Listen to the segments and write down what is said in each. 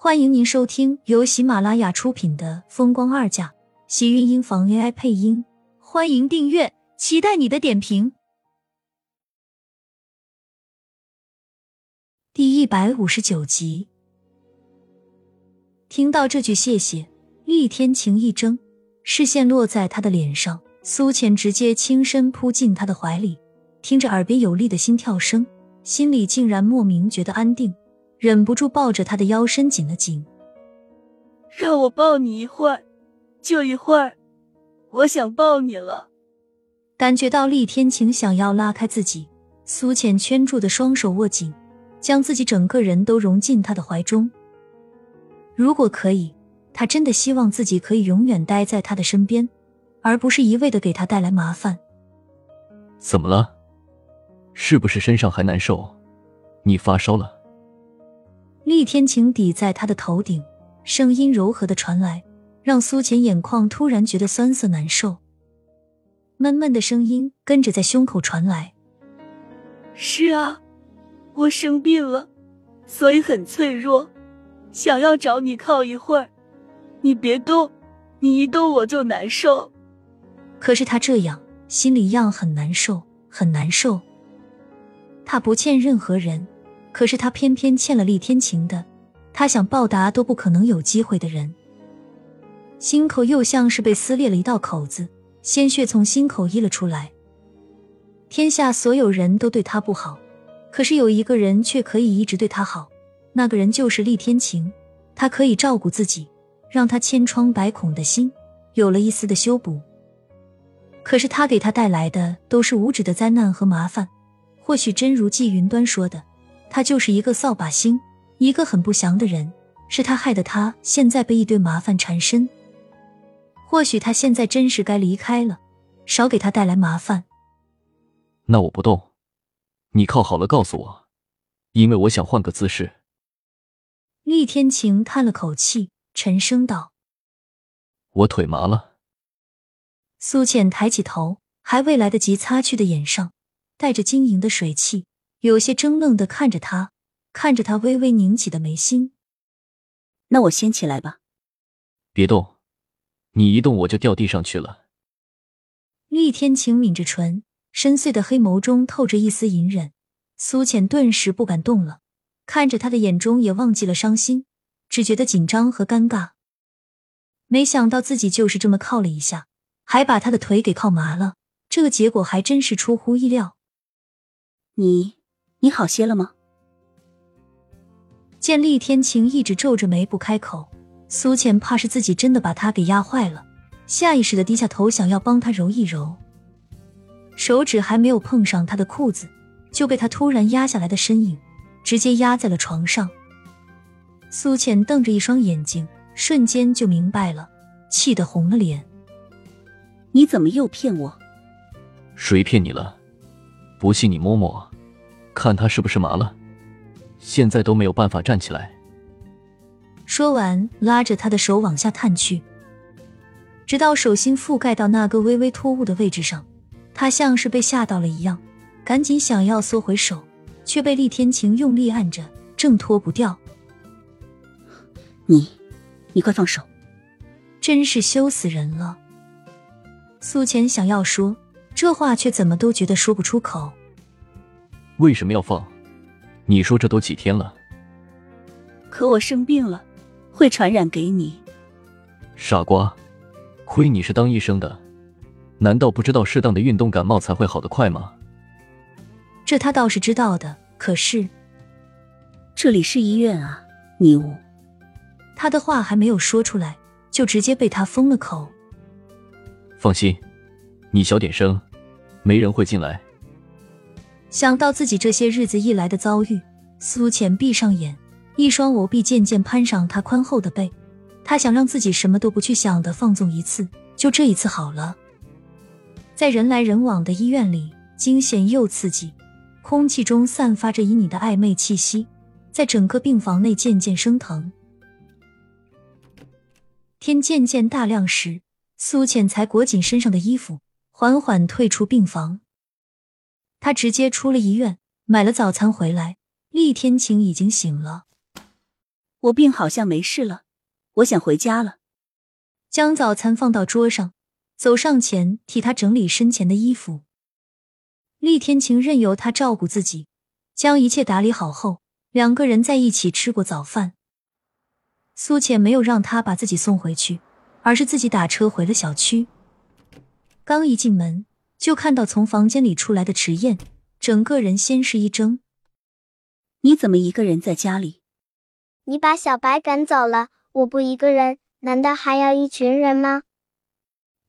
欢迎您收听由喜马拉雅出品的《风光二嫁》，喜运音房 AI 配音。欢迎订阅，期待你的点评。第一百五十九集，听到这句谢谢，厉天晴一怔，视线落在他的脸上，苏浅直接轻身扑进他的怀里，听着耳边有力的心跳声，心里竟然莫名觉得安定。忍不住抱着他的腰伸紧了紧，让我抱你一会儿，就一会儿，我想抱你了。感觉到厉天晴想要拉开自己，苏浅圈住的双手握紧，将自己整个人都融进他的怀中。如果可以，他真的希望自己可以永远待在他的身边，而不是一味的给他带来麻烦。怎么了？是不是身上还难受？你发烧了？厉天晴抵在他的头顶，声音柔和的传来，让苏浅眼眶突然觉得酸涩难受。闷闷的声音跟着在胸口传来：“是啊，我生病了，所以很脆弱，想要找你靠一会儿。你别动，你一动我就难受。”可是他这样，心里一样很难受，很难受。他不欠任何人。可是他偏偏欠了厉天晴的，他想报答都不可能有机会的人，心口又像是被撕裂了一道口子，鲜血从心口溢了出来。天下所有人都对他不好，可是有一个人却可以一直对他好，那个人就是厉天晴。他可以照顾自己，让他千疮百孔的心有了一丝的修补。可是他给他带来的都是无止的灾难和麻烦。或许真如季云端说的。他就是一个扫把星，一个很不祥的人，是他害得他现在被一堆麻烦缠身。或许他现在真是该离开了，少给他带来麻烦。那我不动，你靠好了告诉我，因为我想换个姿势。厉天晴叹了口气，沉声道：“我腿麻了。”苏浅抬起头，还未来得及擦去的眼上带着晶莹的水汽。有些怔愣的看着他，看着他微微拧起的眉心。那我先起来吧。别动，你一动我就掉地上去了。厉天晴抿着唇，深邃的黑眸中透着一丝隐忍。苏浅顿时不敢动了，看着他的眼中也忘记了伤心，只觉得紧张和尴尬。没想到自己就是这么靠了一下，还把他的腿给靠麻了。这个结果还真是出乎意料。你。你好些了吗？见厉天晴一直皱着眉不开口，苏浅怕是自己真的把他给压坏了，下意识的低下头想要帮他揉一揉，手指还没有碰上他的裤子，就被他突然压下来的身影直接压在了床上。苏浅瞪着一双眼睛，瞬间就明白了，气得红了脸。你怎么又骗我？谁骗你了？不信你摸摸。看他是不是麻了，现在都没有办法站起来。说完，拉着他的手往下探去，直到手心覆盖到那个微微突兀的位置上，他像是被吓到了一样，赶紧想要缩回手，却被厉天晴用力按着，挣脱不掉。你，你快放手！真是羞死人了。苏浅想要说这话，却怎么都觉得说不出口。为什么要放？你说这都几天了？可我生病了，会传染给你。傻瓜，亏你是当医生的，难道不知道适当的运动感冒才会好得快吗？这他倒是知道的，可是这里是医院啊，你误。他的话还没有说出来，就直接被他封了口。放心，你小点声，没人会进来。想到自己这些日子以来的遭遇，苏浅闭上眼，一双藕臂渐渐攀上他宽厚的背。他想让自己什么都不去想的放纵一次，就这一次好了。在人来人往的医院里，惊险又刺激，空气中散发着旖旎的暧昧气息，在整个病房内渐渐升腾。天渐渐大亮时，苏浅才裹紧身上的衣服，缓缓退出病房。他直接出了医院，买了早餐回来。厉天晴已经醒了。我病好像没事了，我想回家了。将早餐放到桌上，走上前替他整理身前的衣服。厉天晴任由他照顾自己，将一切打理好后，两个人在一起吃过早饭。苏浅没有让他把自己送回去，而是自己打车回了小区。刚一进门，就看到从房间里出来的迟燕，整个人先是一怔：“你怎么一个人在家里？”你把小白赶走了，我不一个人，难道还要一群人吗？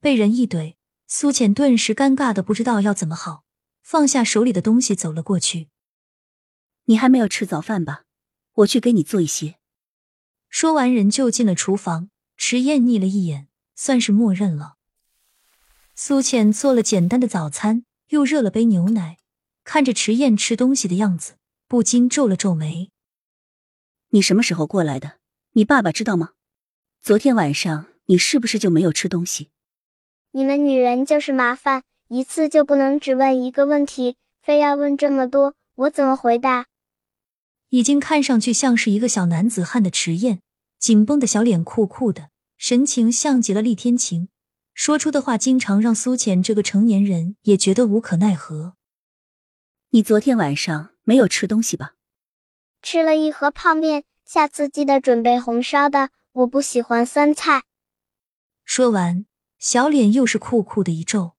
被人一怼，苏浅顿时尴尬的不知道要怎么好，放下手里的东西走了过去。你还没有吃早饭吧？我去给你做一些。说完，人就进了厨房。迟燕睨了一眼，算是默认了。苏浅做了简单的早餐，又热了杯牛奶，看着迟燕吃东西的样子，不禁皱了皱眉。你什么时候过来的？你爸爸知道吗？昨天晚上你是不是就没有吃东西？你们女人就是麻烦，一次就不能只问一个问题，非要问这么多，我怎么回答？已经看上去像是一个小男子汉的迟燕，紧绷的小脸酷酷的，神情像极了厉天晴，说出的话经常让苏浅这个成年人也觉得无可奈何。你昨天晚上没有吃东西吧？吃了一盒泡面，下次记得准备红烧的，我不喜欢酸菜。说完，小脸又是酷酷的一皱。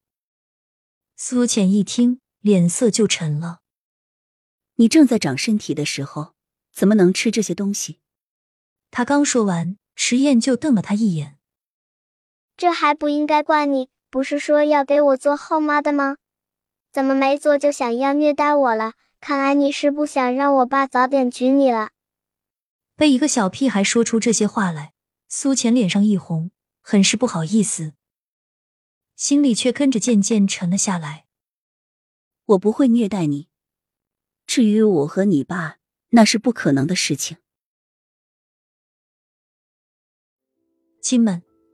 苏浅一听，脸色就沉了。你正在长身体的时候，怎么能吃这些东西？他刚说完，迟燕就瞪了他一眼。这还不应该怪你，不是说要给我做后妈的吗？怎么没做就想要虐待我了？看来你是不想让我爸早点娶你了。被一个小屁孩说出这些话来，苏浅脸上一红，很是不好意思，心里却跟着渐渐沉了下来。我不会虐待你。至于我和你爸，那是不可能的事情。亲们，